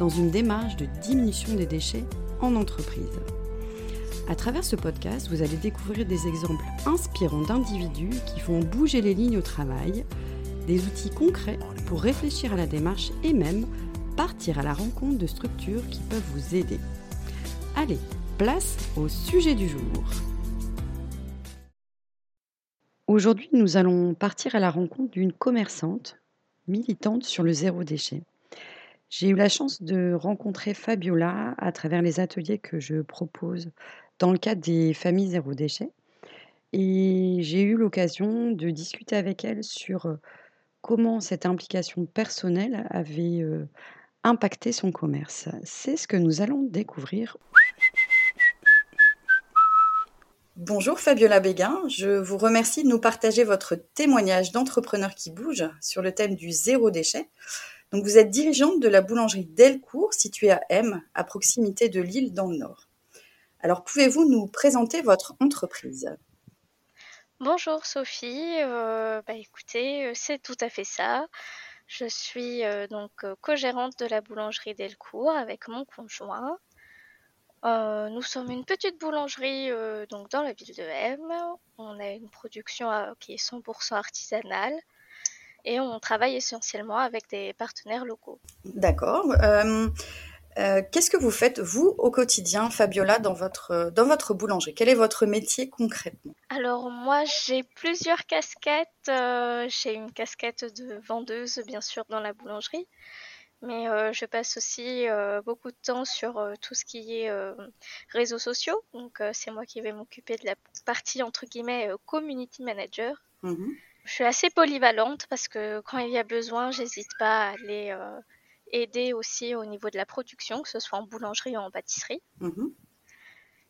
dans une démarche de diminution des déchets en entreprise. À travers ce podcast, vous allez découvrir des exemples inspirants d'individus qui font bouger les lignes au travail, des outils concrets pour réfléchir à la démarche et même partir à la rencontre de structures qui peuvent vous aider. Allez, place au sujet du jour. Aujourd'hui, nous allons partir à la rencontre d'une commerçante militante sur le zéro déchet. J'ai eu la chance de rencontrer Fabiola à travers les ateliers que je propose dans le cadre des familles zéro déchet. Et j'ai eu l'occasion de discuter avec elle sur comment cette implication personnelle avait impacté son commerce. C'est ce que nous allons découvrir Bonjour Fabiola Béguin, je vous remercie de nous partager votre témoignage d'entrepreneur qui bouge sur le thème du zéro déchet. Donc vous êtes dirigeante de la boulangerie Delcourt située à M, à proximité de Lille dans le Nord. Alors pouvez-vous nous présenter votre entreprise? Bonjour Sophie, euh, bah, écoutez, euh, c'est tout à fait ça. Je suis euh, donc co-gérante de la boulangerie Delcourt avec mon conjoint. Nous sommes une petite boulangerie donc dans la ville de M. On a une production qui est 100% artisanale et on travaille essentiellement avec des partenaires locaux. D'accord. Qu'est-ce que vous faites, vous, au quotidien, Fabiola, dans votre, dans votre boulangerie Quel est votre métier concrètement? Alors, moi, j'ai plusieurs casquettes. j'ai une casquette de vendeuse, bien sûr, dans la boulangerie. Mais euh, je passe aussi euh, beaucoup de temps sur euh, tout ce qui est réseaux sociaux. Donc c'est moi qui vais m'occuper de la partie entre guillemets community manager. Mmh je suis assez polyvalente parce que quand il y a besoin, j'hésite pas à aller aider aussi au niveau de la production, que ce soit en boulangerie ou en pâtisserie. Mmh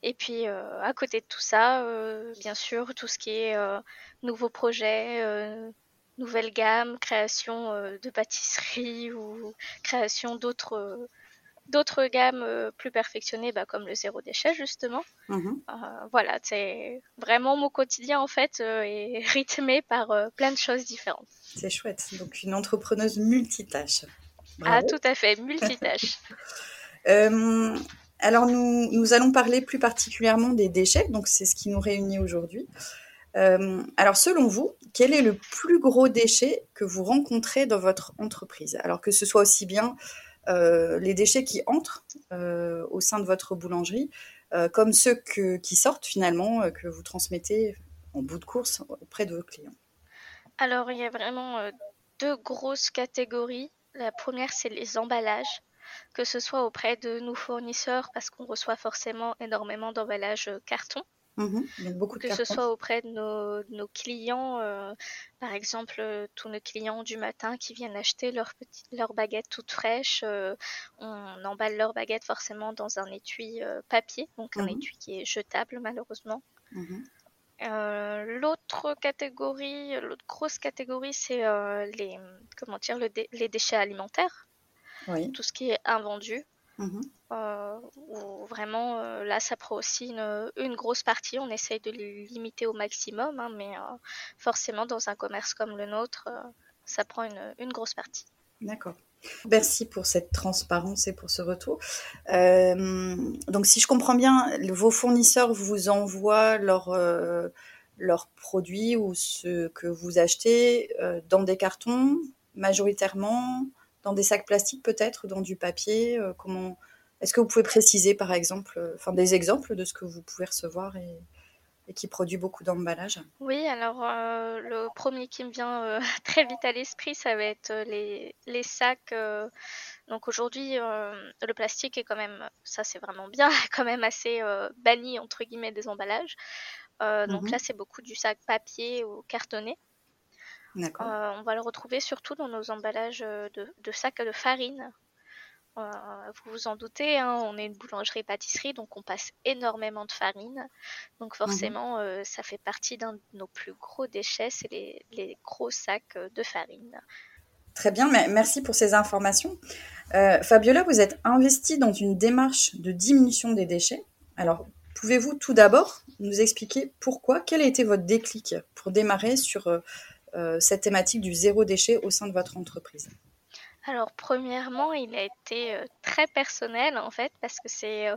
Et puis à côté de tout ça, bien sûr, tout ce qui est nouveaux projets, nouvelle gamme, création euh, de pâtisserie ou création d'autres euh, d'autres gammes euh, plus perfectionnées, bah, comme le zéro déchet justement. Mhm. voilà, c'est vraiment mon quotidien en fait est rythmé par plein de choses différentes. C'est chouette. Donc une entrepreneuse multitâche. Ah tout à fait, multitâche. alors nous, nous allons parler plus particulièrement des déchets, donc c'est ce qui nous réunit aujourd'hui. Euh, alors, selon vous, quel est le plus gros déchet que vous rencontrez dans votre entreprise? Alors que ce soit aussi bien euh, les déchets qui entrent euh, au sein de votre boulangerie, comme ceux qui sortent finalement, que vous transmettez en bout de course auprès de vos clients. Alors, il y a vraiment deux grosses catégories. La première, c'est les emballages que ce soit auprès de nos fournisseurs, parce qu'on reçoit forcément énormément d'emballages carton. Mmh que ce soit auprès de nos, clients, euh, par exemple, euh, tous nos clients du matin qui viennent acheter leurs leur baguettes toutes fraîches, euh, on emballe leurs baguettes forcément dans un étui papier, donc un mmh étui qui est jetable malheureusement. Mmh l'autre catégorie, l'autre grosse catégorie, c'est les comment dire, les déchets alimentaires, tout ce qui est invendu. Mmh euh, vraiment, euh, là, ça prend aussi une, grosse partie. On essaye de les limiter au maximum, hein, mais euh, forcément, dans un commerce comme le nôtre, ça prend une, grosse partie. D'accord. Merci pour cette transparence et pour ce retour. donc, si je comprends bien, vos fournisseurs vous envoient leurs leurs produits ou ce que vous achetez dans des cartons majoritairement dans des sacs plastiques peut-être, dans du papier euh, Comment Est-ce que vous pouvez préciser par exemple, euh, enfin des exemples de ce que vous pouvez recevoir et, qui produit beaucoup d'emballage Oui, alors euh, le premier qui me vient très vite à l'esprit, ça va être les, les sacs. donc aujourd'hui, le plastique est quand même, ça c'est vraiment bien, quand même assez banni entre guillemets des emballages. Donc mmh là, c'est beaucoup du sac papier ou cartonné. Euh, on va le retrouver surtout dans nos emballages euh, de, sacs de farine. vous vous en doutez, hein, on est une boulangerie-pâtisserie, donc on passe énormément de farine. Donc mmh forcément, ça fait partie d'un de nos plus gros déchets, c'est les, les, gros sacs de farine. Très bien, merci pour ces informations. Fabiola, vous êtes investie dans une démarche de diminution des déchets. Alors, pouvez-vous tout d'abord nous expliquer pourquoi, quel a été votre déclic pour démarrer sur cette thématique du zéro déchet au sein de votre entreprise alors premièrement, il a été euh, très personnel en fait parce que c'est euh,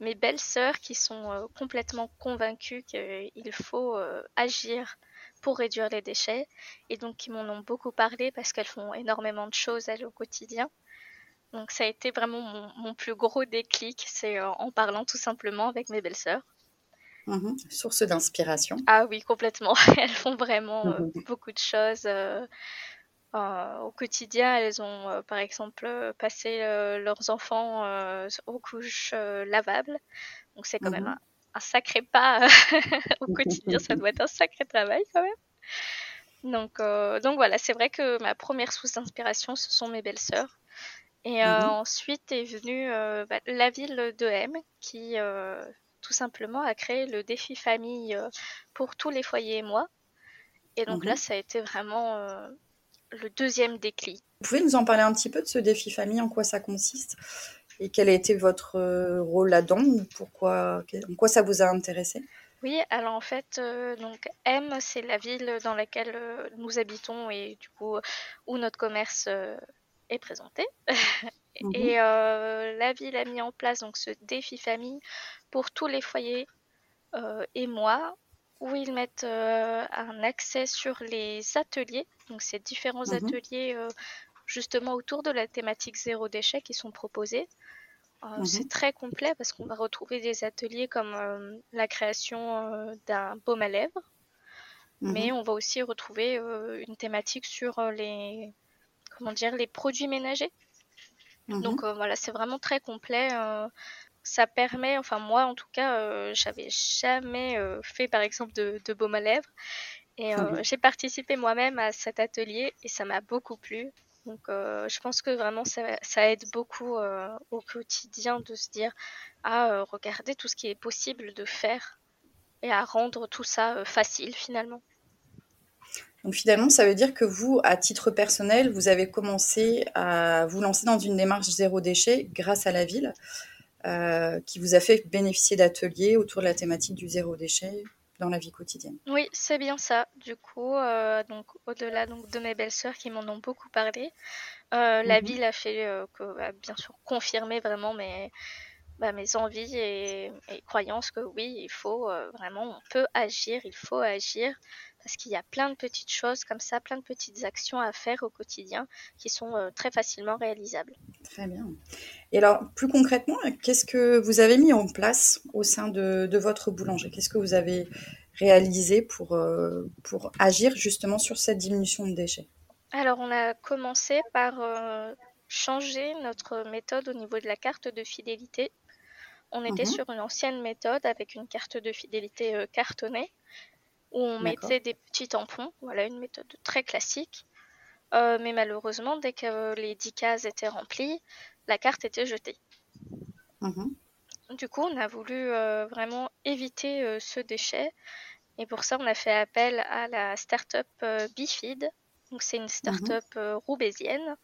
mes belles sœurs qui sont euh, complètement convaincues qu'il faut agir pour réduire les déchets et donc qui m'en ont beaucoup parlé parce qu'elles font énormément de choses elles au quotidien. Donc ça a été vraiment mon, plus gros déclic, c'est en parlant tout simplement avec mes belles sœurs. Mmh Source d'inspiration. Ah oui, complètement. Elles font vraiment mmh beaucoup de choses. Euh, au quotidien, elles ont euh, par exemple euh, passé leurs enfants aux couches lavables. Donc c'est quand même mmh un, sacré pas au quotidien, ça doit être un sacré travail quand même. Donc, donc voilà, c'est vrai que ma première source d'inspiration, ce sont mes belles-sœurs. Et mmh ensuite est venue bah, la ville de M qui tout simplement a créé le défi famille pour tous les foyers et moi. Et donc mmh là, ça a été vraiment le deuxième déclic. Vous pouvez nous en parler un petit peu de ce défi famille, en quoi ça consiste et quel a été votre euh, rôle là-dedans Pourquoi, en quoi ça vous a intéressé? Oui, alors en fait, euh, donc M, c'est la ville dans laquelle euh, nous habitons et du coup où notre commerce est présenté. Mhm. Et la ville a mis en place donc ce défi famille pour tous les foyers et moi où ils mettent euh, un accès sur les ateliers, donc ces différents mhm. ateliers euh, justement autour de la thématique zéro déchet qui sont proposés. Euh, mhm. C'est très complet parce qu'on va retrouver des ateliers comme la création d'un baume à lèvres, mais on va aussi retrouver une thématique sur les comment dire les produits ménagers. Donc voilà, c'est vraiment très complet ça permet, enfin moi en tout cas, euh, j'avais jamais euh, fait par exemple de, de baume à lèvres. Et euh, j'ai participé moi-même à cet atelier et ça m'a beaucoup plu. Donc je pense que vraiment ça, ça aide beaucoup au quotidien de se dire à regarder tout ce qui est possible de faire et à rendre tout ça facile finalement. Donc finalement, ça veut dire que vous, à titre personnel, vous avez commencé à vous lancer dans une démarche zéro déchet grâce à la ville. Euh, qui vous a fait bénéficier d'ateliers autour de la thématique du zéro déchet dans la vie quotidienne. Oui, c'est bien ça. Du coup, euh, donc au-delà donc de mes belles-sœurs qui m'en ont beaucoup parlé, euh, la mhm. ville a fait que, bien sûr confirmer vraiment mes bah, mes envies et, et, croyances que oui, il faut vraiment, on peut agir, il faut agir parce qu'il y a plein de petites choses comme ça, plein de petites actions à faire au quotidien qui sont euh, très facilement réalisables. Très bien. Et alors, plus concrètement, qu'est-ce que vous avez mis en place au sein de, votre boulanger? Qu'est-ce que vous avez réalisé pour, euh, pour agir justement sur cette diminution de déchets? Alors, on a commencé par euh, changer notre méthode au niveau de la carte de fidélité. On était mhm. sur une ancienne méthode avec une carte de fidélité cartonnée où on mettait des petits tampons. Voilà, une méthode très classique. Euh, mais malheureusement, dès que les 10 cases étaient remplies, la carte était jetée. Mhm. Du coup, on a voulu euh, vraiment éviter euh, ce déchet. Et pour ça, on a fait appel à la start-up Bifid. Donc, c'est une start-up mhm. roubaisienne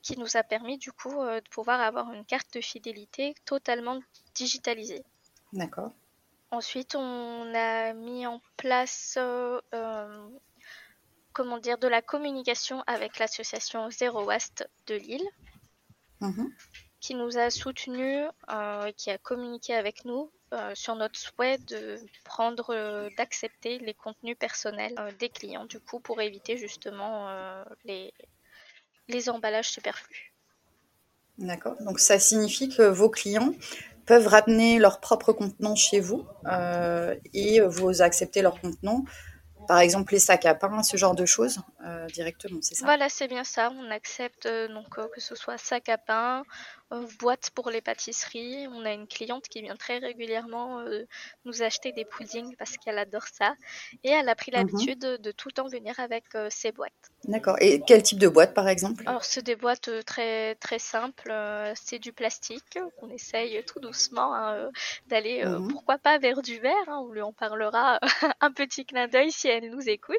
qui nous a permis du coup de pouvoir avoir une carte de fidélité totalement digitalisée. D'accord. Ensuite, on a mis en place euh, euh, comment dire, de la communication avec l'association Zero Waste de Lille, mhm. qui nous a soutenus euh, et qui a communiqué avec nous sur notre souhait de prendre, d'accepter les contenus personnels des clients, du coup, pour éviter justement les, les emballages superflus. D'accord. Donc ça signifie que vos clients peuvent ramener leur propre contenant chez vous euh, et vous acceptez leur contenant, par exemple les sacs à pain, ce genre de choses euh, directement, c'est ça? Voilà, c'est bien ça. On accepte euh, donc que ce soit sac à pain, boîte pour les pâtisseries. On a une cliente qui vient très régulièrement euh, nous acheter des puddings parce qu'elle adore ça. Et elle a pris Mhm. l'habitude de tout le temps venir avec euh, ses boîtes. D'accord. Et quel type de boîte, par exemple? Alors, c'est des boîtes euh, très, très simples. euh, c'est du plastique. On essaye tout doucement hein, euh, d'aller, euh, Mhm. pourquoi pas, vers du verre. hein. on lui en parlera un petit clin d'œil si elle nous écoute.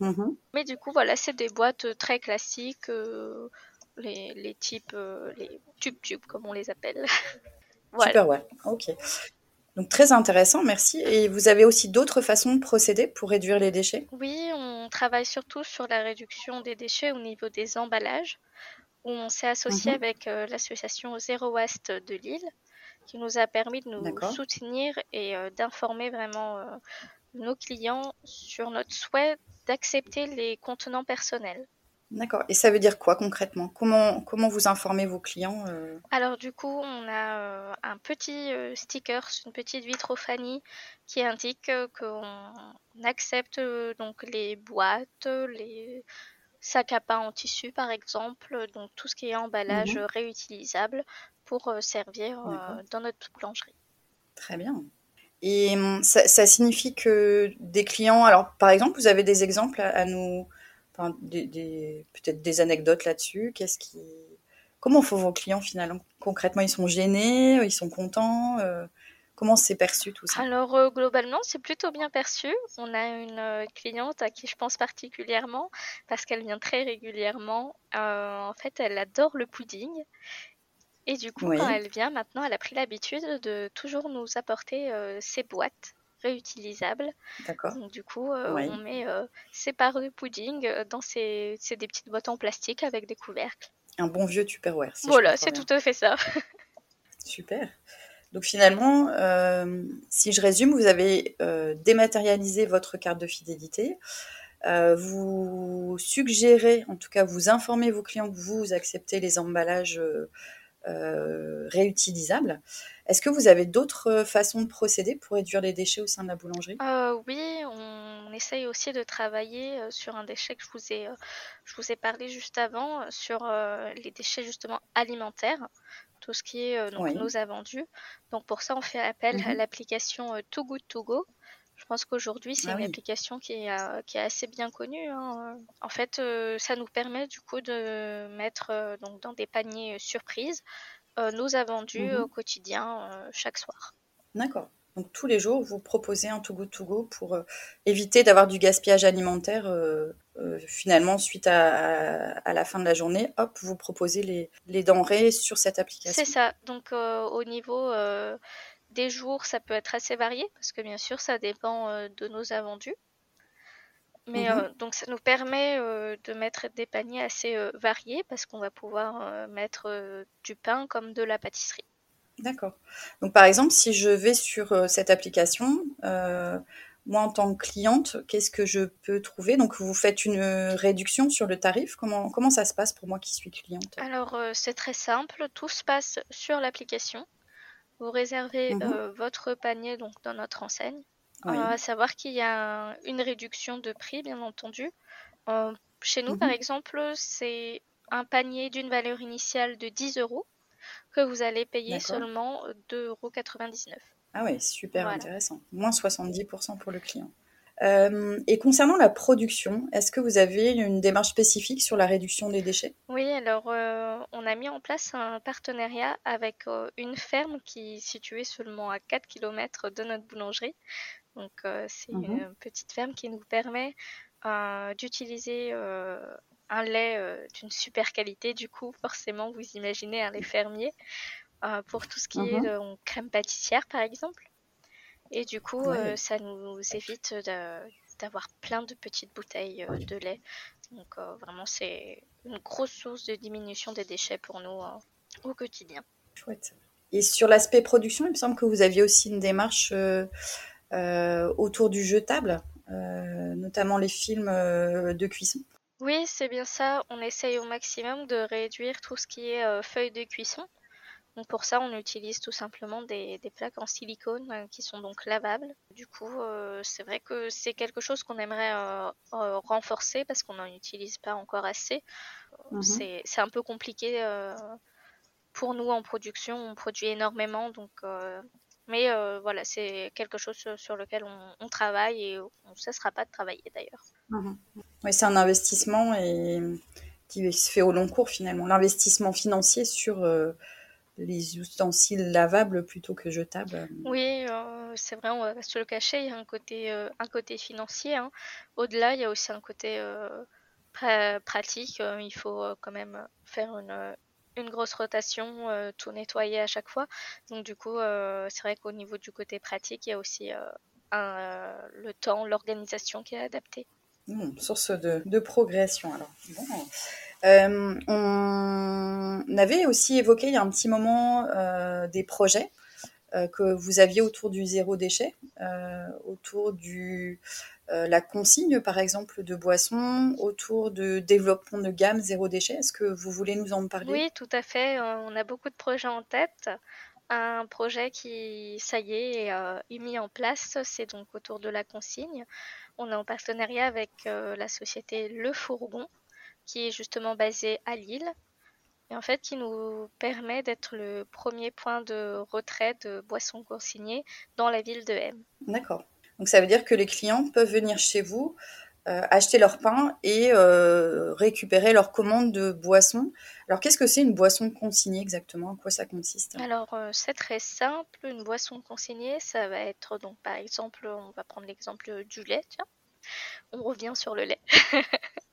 Mhm. Mais du coup, voilà, c'est des boîtes euh, très classiques, euh, les, les types, euh, les tubes-tubes, comme on les appelle. voilà. Super, ouais. Ok. Donc très intéressant, merci. Et vous avez aussi d'autres façons de procéder pour réduire les déchets? Oui, on travaille surtout sur la réduction des déchets au niveau des emballages, où on s'est associé Mhm. avec euh, l'association Zero Waste de Lille, qui nous a permis de nous soutenir et euh, d'informer vraiment euh, nos clients sur notre souhait d'accepter les contenants personnels. D'accord. Et ça veut dire quoi concrètement? Comment, comment vous informez vos clients euh? Alors du coup, on a euh, un petit euh, sticker, une petite vitrophanie qui indique qu'on accepte donc les boîtes, les sacs à pain en tissu par exemple, donc tout ce qui est emballage Mhm. réutilisable pour servir dans notre boulangerie. Très bien. Et hum, ça, ça signifie que des clients, alors par exemple, vous avez des exemples à, à nous, des, des- peut-être des anecdotes là-dessus. Qu'est-ce qui, comment font vos clients finalement? Concrètement Ils sont gênés, ils sont contents euh, Comment c'est perçu tout ça? Alors euh, globalement, c'est plutôt bien perçu. On a une euh, cliente à qui je pense particulièrement parce qu'elle vient très régulièrement. En fait, elle adore le pudding. Et du coup, Oui. quand elle vient maintenant, elle a pris l'habitude de toujours nous apporter ses boîtes réutilisables. D'accord. Donc du coup, euh, on met euh, ses parts de pudding euh, dans ces, des petites boîtes en plastique avec des couvercles. Un bon vieux Tupperware. si voilà, c'est tout à fait ça. Super. Donc finalement, euh, si je résume, vous avez euh, dématérialisé votre carte de fidélité. Euh, vous suggérez, en tout cas, vous informez vos clients que vous acceptez les emballages euh, euh, réutilisables. Est-ce que vous avez d'autres façons de procéder pour réduire les déchets au sein de la boulangerie? Euh, oui, on essaye aussi de travailler euh, sur un déchet que je vous ai, euh, je vous ai parlé juste avant, euh, sur euh, les déchets justement alimentaires, tout ce qui est euh, donc Oui. nos. Donc pour ça, on fait appel à Mhm. l'application euh, Too Good To Go. Je pense qu'aujourd'hui, c'est Ah une oui. application qui est, euh, qui est assez bien connue. hein. En fait, euh, ça nous permet du coup de mettre euh, donc dans des paniers surprises nos invendus Mhm. au quotidien chaque soir. D'accord. Donc tous les jours, vous proposez un Too Good To Go pour éviter d'avoir du gaspillage alimentaire. finalement, suite à, à- à la fin de la journée, hop, vous proposez les, les denrées sur cette application. C'est ça. Donc au niveau des jours, ça peut être assez varié parce que bien sûr, ça dépend euh, de nos invendus. Mais Mhm. euh, donc ça nous permet euh, de mettre des paniers assez variés parce qu'on va pouvoir mettre du pain comme de la pâtisserie. D'accord. Donc par exemple, si je vais sur cette application, moi en tant que cliente, qu'est-ce que je peux trouver? Donc vous faites une réduction sur le tarif? Comment, comment ça se passe pour moi qui suis cliente? Alors c'est très simple, tout se passe sur l'application. Vous réservez Mhm. euh, votre panier donc dans notre enseigne. Oui. Euh, à savoir qu'il y a un- une réduction de prix, bien entendu. Euh, chez nous, par Mhm. exemple, c'est un panier d'une valeur initiale de 10 euros que vous allez payer seulement 2,99 euros. Ah oui, super Voilà. intéressant. Moins 70% pour le client. Euh, et concernant la production, est-ce que vous avez une démarche spécifique sur la réduction des déchets? Oui, alors euh, on a mis en place un partenariat avec euh, une ferme qui est située seulement à 4 km de notre boulangerie. Donc c'est Mhm. une petite ferme qui nous permet d'utiliser un lait d'une super qualité. Du coup, forcément, vous imaginez un lait fermier pour tout ce qui est Mhm. crème pâtissière, par exemple. Et du coup, Ouais. euh, ça nous évite d'avoir plein de petites bouteilles euh, de lait. Donc euh, vraiment, c'est une grosse source de diminution des déchets pour nous au quotidien. Chouette. Et sur l'aspect production, il me semble que vous aviez aussi une démarche autour du jetable, notamment les films de cuisson. Oui, c'est bien ça. On essaye au maximum de réduire tout ce qui est feuilles de cuisson. Donc pour ça, on utilise tout simplement des, des plaques en silicone euh, qui sont donc lavables. Du coup, euh, c'est vrai que c'est quelque chose qu'on aimerait euh, renforcer parce qu'on n'en utilise pas encore assez. Mhm. C'est c'est un peu compliqué pour nous en production, on produit énormément, donc mais voilà, c'est quelque chose sur lequel on, travaille et on ne cessera pas de travailler d'ailleurs. Mhm. Oui, c'est un investissement et qui se fait au long cours finalement. L'investissement financier sur les ustensiles lavables plutôt que jetables. Oui, c'est vrai, on va se le cacher, il y a un côté, un côté financier. Hein. Au-delà, il y a aussi un côté pratique. il faut quand même faire une, une grosse rotation, euh, tout nettoyer à chaque fois. Donc du coup, euh, c'est vrai qu'au niveau du côté pratique, il y a aussi euh, le temps, l'organisation qui est adaptée. Mmh, source de, progression alors. On avait aussi évoqué il y a un petit moment des projets que vous aviez autour du zéro déchet, autour euh, la consigne, par exemple, de boissons autour de développement de gamme zéro déchet. Est-ce que vous voulez nous en parler? Oui, tout à fait. Euh, on a beaucoup de projets en tête. Un projet qui, ça y est, euh, est mis en place, c'est donc autour de la consigne. On est en partenariat avec la société Le Fourgon, qui est justement basée à Lille, et en fait qui nous permet d'être le premier point de retrait de boissons consignées dans la ville de M. D'accord. Donc ça veut dire que les clients peuvent venir chez vous, euh, acheter leur pain et euh, récupérer leur commande de boisson. Alors qu'est-ce que c'est une boisson consignée exactement? À quoi ça consiste? Alors euh, c'est très simple. Une boisson consignée, ça va être donc par exemple, on va prendre l'exemple du lait. Tiens. On revient sur le lait.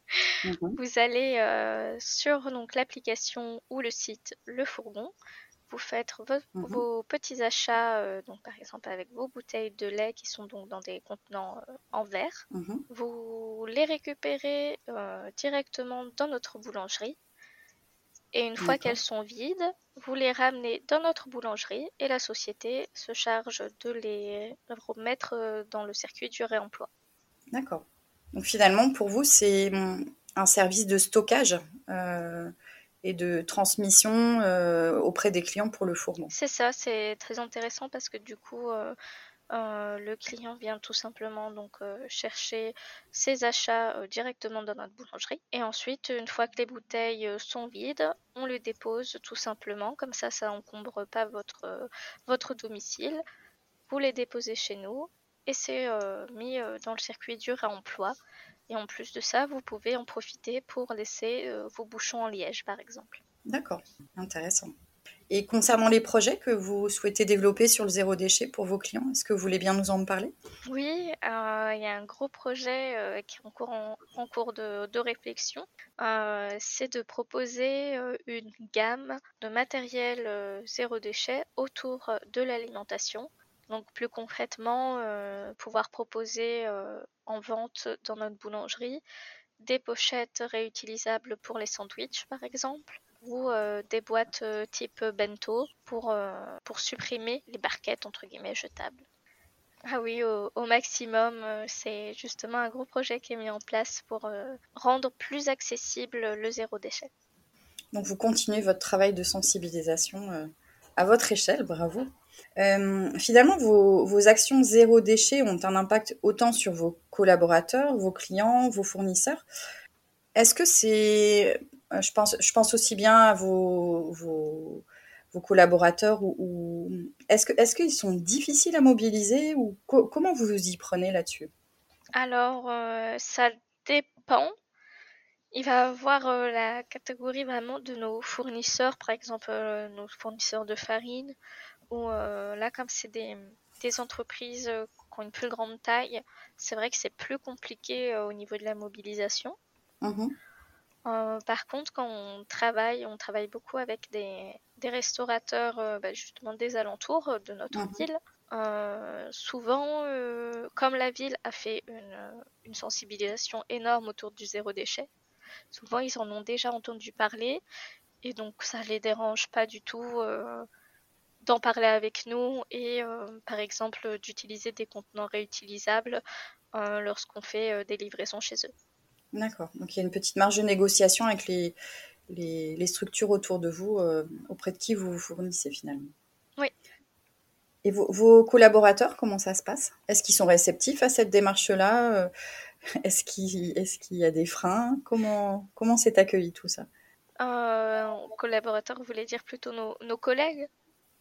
Mhm. Vous allez sur donc l'application ou le site Le Fourgon vous faites mmh vos, petits achats, euh, donc par exemple avec vos bouteilles de lait qui sont donc dans des contenants euh, en verre, mmh vous les récupérez euh, directement dans notre boulangerie. Et une fois qu'elles sont vides, vous les ramenez dans notre boulangerie et la société se charge de les remettre dans le circuit du réemploi. D'accord. Donc finalement, pour vous, c'est un service de stockage et de transmission euh, auprès des clients pour le fourgon. C'est ça, c'est très intéressant parce que du coup, euh, euh, le client vient tout simplement donc chercher ses achats directement dans notre boulangerie et ensuite, une fois que les bouteilles sont vides, on les dépose tout simplement. Comme ça, ça encombre pas votre votre domicile. Vous les déposez chez nous et c'est mis dans le circuit du réemploi. Et en plus de ça, vous pouvez en profiter pour laisser euh, vos bouchons en liège, par exemple. D'accord, intéressant. Et concernant les projets que vous souhaitez développer sur le zéro déchet pour vos clients, est-ce que vous voulez bien nous en parler? Oui, euh, il y a un gros projet euh, qui est en cours, en, cours de, de réflexion. c'est de proposer une gamme de matériel zéro déchet autour de l'alimentation donc plus concrètement, euh, pouvoir proposer euh, en vente dans notre boulangerie des pochettes réutilisables pour les sandwichs par exemple ou euh, des boîtes type bento pour, pour supprimer les barquettes entre guillemets jetables. Ah oui, au, au maximum, c'est justement un gros projet qui est mis en place pour rendre plus accessible le zéro déchet. Donc vous continuez votre travail de sensibilisation à votre échelle, bravo. Euh, finalement, vos, actions zéro déchet ont un impact autant sur vos collaborateurs, vos clients, vos fournisseurs. Est-ce que c'est, euh, je pense, je pense aussi bien à vos, vos, collaborateurs ou, est-ce que, est-ce qu'ils sont difficiles à mobiliser ou comment vous vous y prenez là-dessus? Alors, euh, ça dépend. Il va avoir la catégorie vraiment de nos fournisseurs, par exemple nos fournisseurs de farine, euh, là, comme c'est des, entreprises euh, qui ont une plus grande taille, c'est vrai que c'est plus compliqué euh, au niveau de la mobilisation. Mhm. par contre, quand on travaille, on travaille beaucoup avec des, restaurateurs bah, justement des alentours de notre mhm. ville. souvent, comme la ville a fait une, une, sensibilisation énorme autour du zéro déchet, souvent ils en ont déjà entendu parler et donc ça les dérange pas du tout d'en parler avec nous et euh, par exemple d'utiliser des contenants réutilisables euh, lorsqu'on fait euh, des livraisons chez eux. D'accord, donc il y a une petite marge de négociation avec les, les, structures autour de vous, auprès de qui vous vous fournissez finalement. Oui. Et vos, collaborateurs, comment ça se passe? Est-ce qu'ils sont réceptifs à cette démarche-là? Est-ce qu'il est y a des freins? Comment comment c'est accueilli tout ça? Euh, collaborateurs, vous voulez dire plutôt nos, nos collègues?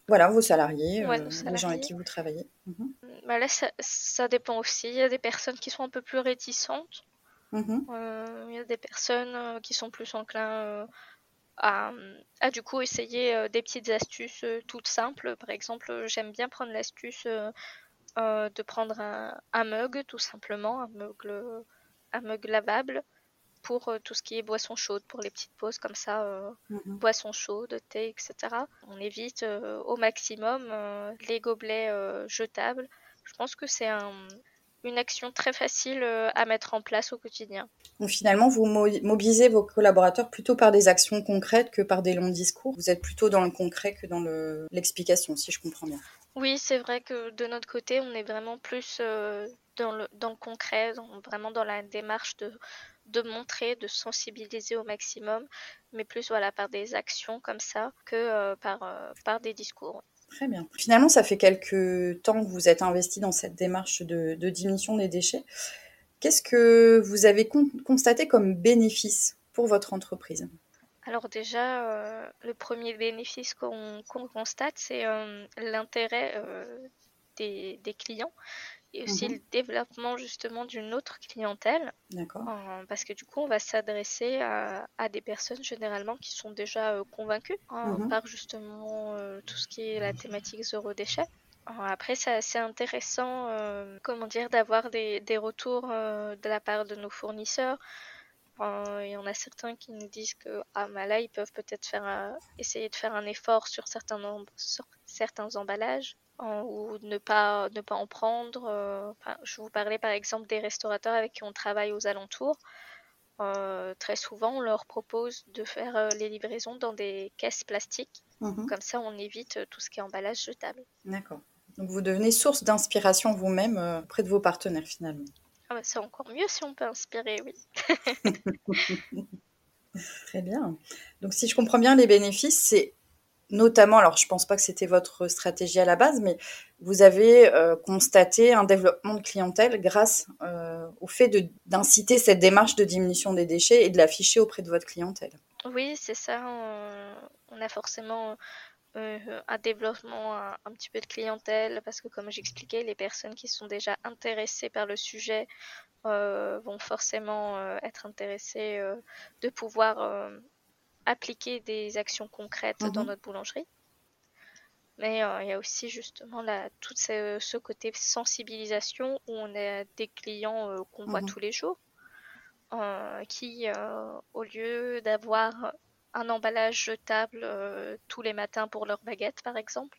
Voilà, vos salariés, Ouais, euh, les gens avec qui vous travaillez. Mhm. Bah Là, ça, ça dépend aussi. Il y a des personnes qui sont un peu plus réticentes. Mhm. Euh, il y a des personnes euh, qui sont plus enclins euh, à, à, du coup essayer des petites astuces toutes simples. Par exemple, j'aime bien prendre l'astuce de prendre un, un mug, tout simplement, un mug, le- un mug lavable pour euh, tout ce qui est boisson chaude, pour les petites pauses comme ça, euh, boisson chaude, thé, etc. On évite euh, au maximum euh, les gobelets jetables. Je pense que c'est un, une action très facile à mettre en place au quotidien. Donc finalement, vous mo- mobilisez vos collaborateurs plutôt par des actions concrètes que par des longs discours. Vous êtes plutôt dans le concret que dans le- l'explication, si je comprends bien. Oui, c'est vrai que de notre côté, on est vraiment plus euh, dans le, dans le concret, dans- vraiment dans la démarche de, de montrer, de sensibiliser au maximum, mais plus voilà par des actions comme ça que euh, par, euh, par des discours. Très bien. Finalement, ça fait quelques temps que vous êtes investi dans cette démarche de, de diminution des déchets. Qu'est-ce que vous avez con- constaté comme bénéfice pour votre entreprise? Alors déjà, euh, le premier bénéfice qu'on constate, c'est l'intérêt des, des clients et aussi Mhm. le développement justement d'une autre clientèle. D'accord. Euh, parce que du coup, on va s'adresser à, à des personnes généralement qui sont déjà euh, convaincues euh, Mhm. par justement euh, tout ce qui est la thématique zéro déchet. Après, c'est assez intéressant, comment dire, d'avoir des, des retours de la part de nos fournisseurs. Il y en a certains qui nous disent que ah, bah là, ils peuvent peut-être faire un- essayer de faire un effort sur certains, sur certains emballages euh, ou ne pas, ne pas en prendre. euh, enfin, je vous parlais par exemple des restaurateurs avec qui on travaille aux alentours. Euh, très souvent, on leur propose de faire les livraisons dans des caisses plastiques. Mhm. Comme ça, on évite tout ce qui est emballage jetable. D'accord. Donc vous devenez source d'inspiration vous-même auprès de vos partenaires finalement. Ah bah, c'est encore mieux si on peut inspirer, oui. Très bien. Donc si je comprends bien, les bénéfices, c'est notamment, alors je pense pas que c'était votre stratégie à la base, mais vous avez euh, constaté un développement de clientèle grâce euh, au fait d'inciter cette démarche de diminution des déchets et de l'afficher auprès de votre clientèle. Oui, c'est ça. On, a forcément euh, un développement un, petit peu de clientèle parce que, comme j'expliquais, les personnes qui sont déjà intéressées par le sujet vont forcément être intéressées de pouvoir appliquer des actions concrètes dans Mhm. notre boulangerie. Mais euh, il y a aussi justement la, tout ce, ce côté sensibilisation où on a des clients euh, qu'on voit Mhm. tous les jours euh, qui, au lieu d'avoir un emballage jetable tous les matins pour leur baguette, par exemple,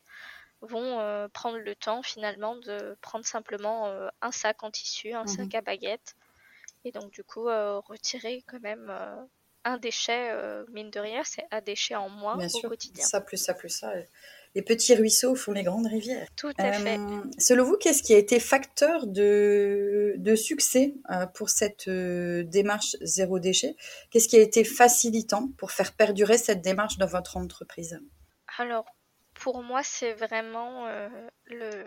vont prendre le temps finalement de prendre simplement un sac en tissu, un Mhm. sac à baguette, et donc du coup retirer quand même un déchet, euh, mine de rien, c'est un déchet en moins Bien au sûr, quotidien. ça plus ça plus ça. Les petits ruisseaux font les grandes rivières. Tout à fait. Euh, selon vous, qu'est-ce qui a été facteur de, de succès euh, pour cette démarche zéro déchet? Qu'est-ce qui a été facilitant pour faire perdurer cette démarche dans votre entreprise? Alors, pour moi, c'est vraiment le,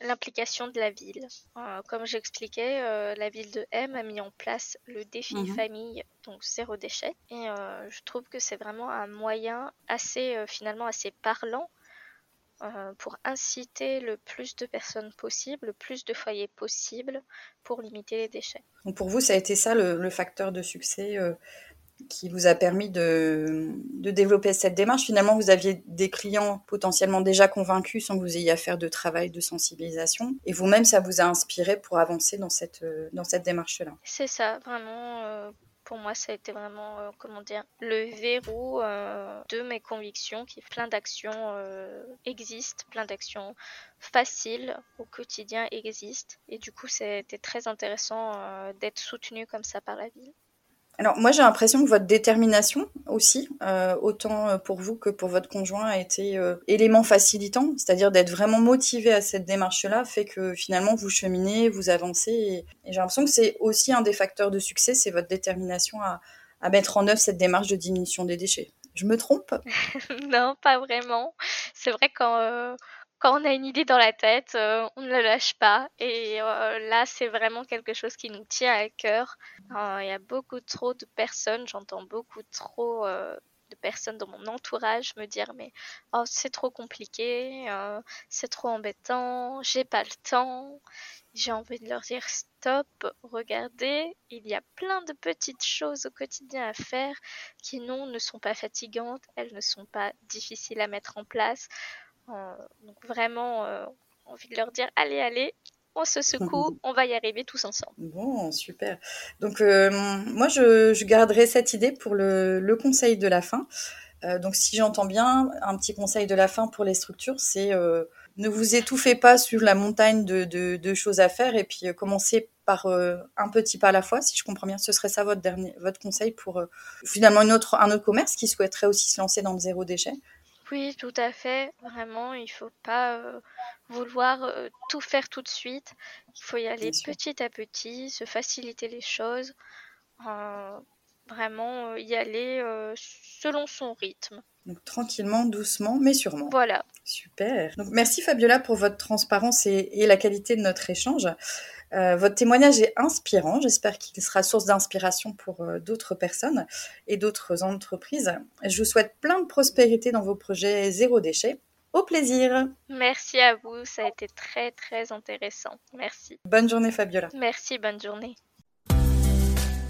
l'implication de la ville. Euh, comme j'expliquais, euh, la ville de M a mis en place le défi Mhm. famille, donc zéro déchet. Et euh, je trouve que c'est vraiment un moyen assez, finalement, assez parlant pour inciter le plus de personnes possible, le plus de foyers possible pour limiter les déchets. Donc pour vous, ça a été ça le, le facteur de succès qui vous a permis de, développer cette démarche. Finalement, vous aviez des clients potentiellement déjà convaincus sans que vous ayez à faire de travail de sensibilisation. Et vous-même, ça vous a inspiré pour avancer dans cette, euh, dans cette démarche-là. C'est ça, vraiment. euh, pour moi, ça a été vraiment, euh, comment dire, le verrou de mes convictions, qui plein d'actions existent, plein d'actions faciles au quotidien existent. Et du coup, c'était très intéressant d'être soutenu comme ça par la ville. Alors moi j'ai l'impression que votre détermination aussi, euh, autant euh, pour vous que pour votre conjoint, a été euh, élément facilitant, c'est-à-dire d'être vraiment motivé à cette démarche-là, fait que finalement vous cheminez, vous avancez, et, j'ai l'impression que c'est aussi un des facteurs de succès, c'est votre détermination à, à mettre en œuvre cette démarche de diminution des déchets. Je me trompe? Non, pas vraiment. C'est vrai quand, euh, quand on a une idée dans la tête, euh, on ne la lâche pas. Et euh, là, c'est vraiment quelque chose qui nous tient à cœur. Euh, Il y a beaucoup trop de personnes, j'entends beaucoup trop de personnes dans mon entourage me dire mais oh c'est trop compliqué, c'est trop embêtant, j'ai pas le temps. J'ai envie de leur dire stop, regardez, il y a plein de petites choses au quotidien à faire qui non ne sont pas fatigantes, elles ne sont pas difficiles à mettre en place. Euh, donc vraiment euh, envie de leur dire allez allez, on se secoue, on va y arriver tous ensemble. Bon, super. Donc, euh, moi, je, garderai cette idée pour le, conseil de la fin. Euh, donc, si j'entends bien, un petit conseil de la fin pour les structures, c'est euh, ne vous étouffez pas sur la montagne de, choses à faire et puis commencez par un petit pas à la fois, si je comprends bien. Ce serait ça votre dernier, votre conseil pour finalement une autre, un autre commerce qui souhaiterait aussi se lancer dans le zéro déchet. Oui, tout à fait. Vraiment, il faut pas vouloir euh, tout faire tout de suite. Il faut y aller petit à petit, se faciliter les choses, euh, vraiment euh, y aller selon son rythme. Donc tranquillement, doucement, mais sûrement. Voilà. Super. Donc merci Fabiola pour votre transparence et, la qualité de notre échange. votre témoignage est inspirant. J'espère qu'il sera source d'inspiration pour d'autres personnes et d'autres entreprises. Je vous souhaite plein de prospérité dans vos projets zéro déchet au plaisir. Merci à vous, ça a été très très intéressant. Merci. Bonne journée Fabiola. Merci, bonne journée.